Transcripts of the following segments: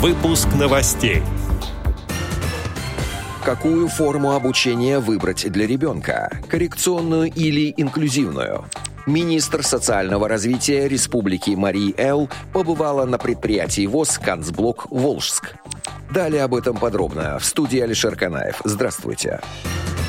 Выпуск новостей. Какую форму обучения выбрать для ребенка? Коррекционную или инклюзивную? Министр социального развития Республики Марии Эл побывала на предприятии ВОЗ «Канцблок Волжск». Далее об этом подробно в студии Алишер Канаев. Здравствуйте. Здравствуйте.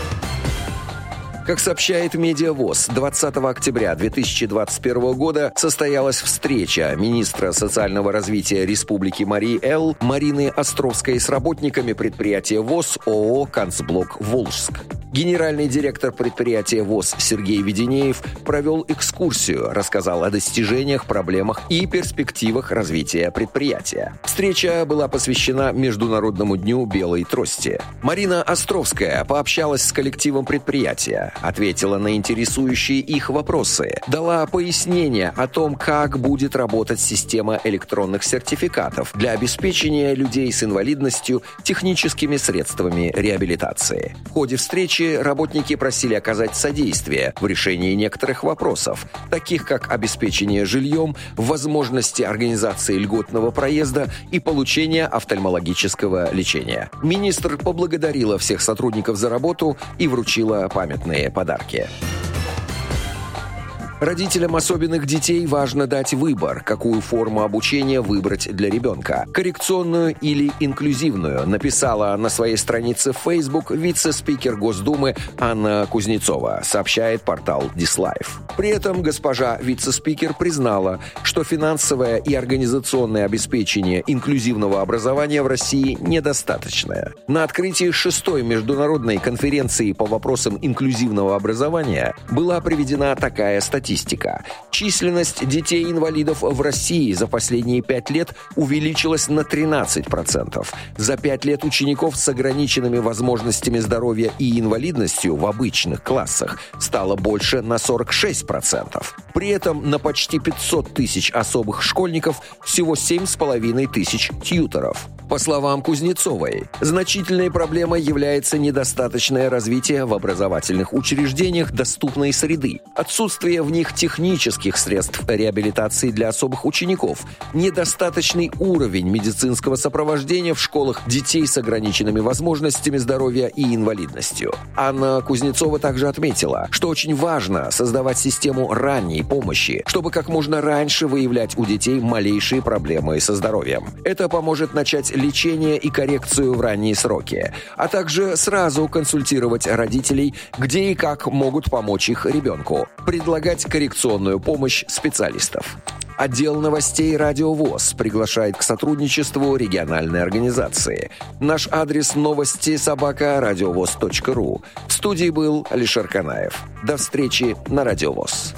Как сообщает Медиавоз, 20 октября 2021 года состоялась встреча министра социального развития Республики Марии Эл Марины Островской с работниками предприятия ВОЗ ООО «Канцблок Волжск». Генеральный директор предприятия ВОЗ Сергей Веденеев провел экскурсию, рассказал о достижениях, проблемах и перспективах развития предприятия. Встреча была посвящена Международному дню белой трости. Марина Островская пообщалась с коллективом предприятия, ответила на интересующие их вопросы, дала пояснение о том, как будет работать система электронных сертификатов для обеспечения людей с инвалидностью техническими средствами реабилитации. В ходе встречи случае работники просили оказать содействие в решении некоторых вопросов, таких как обеспечение жильем, возможности организации льготного проезда и получения офтальмологического лечения. Министр поблагодарила всех сотрудников за работу и вручила памятные подарки. Родителям особенных детей важно дать выбор, какую форму обучения выбрать для ребенка. Коррекционную или инклюзивную, написала на своей странице в Facebook вице-спикер Госдумы Анна Кузнецова, сообщает портал Дислайф. При этом госпожа вице-спикер признала, что финансовое и организационное обеспечение инклюзивного образования в России недостаточное. На открытии шестой международной конференции по вопросам инклюзивного образования была приведена такая статистика статистика. Численность детей-инвалидов в России за последние пять лет увеличилась на 13%. За пять лет учеников с ограниченными возможностями здоровья и инвалидностью в обычных классах стало больше на 46%. При этом на почти 500 тысяч особых школьников всего 7,5 тысяч тьюторов. По словам Кузнецовой, значительной проблемой является недостаточное развитие в образовательных учреждениях доступной среды, отсутствие в них технических средств реабилитации для особых учеников, недостаточный уровень медицинского сопровождения в школах детей с ограниченными возможностями здоровья и инвалидностью. Анна Кузнецова также отметила, что очень важно создавать систему ранней помощи, чтобы как можно раньше выявлять у детей малейшие проблемы со здоровьем. Это поможет начать лечение и коррекцию в ранние сроки, а также сразу консультировать родителей, где и как могут помочь их ребенку, предлагать коррекционную помощь специалистов. Отдел новостей «Радио ВОЗ» приглашает к сотрудничеству региональной организации. Наш адрес новости собака радиовоз.ру. В студии был Алишер Канаев. До встречи на «Радио ВОЗ».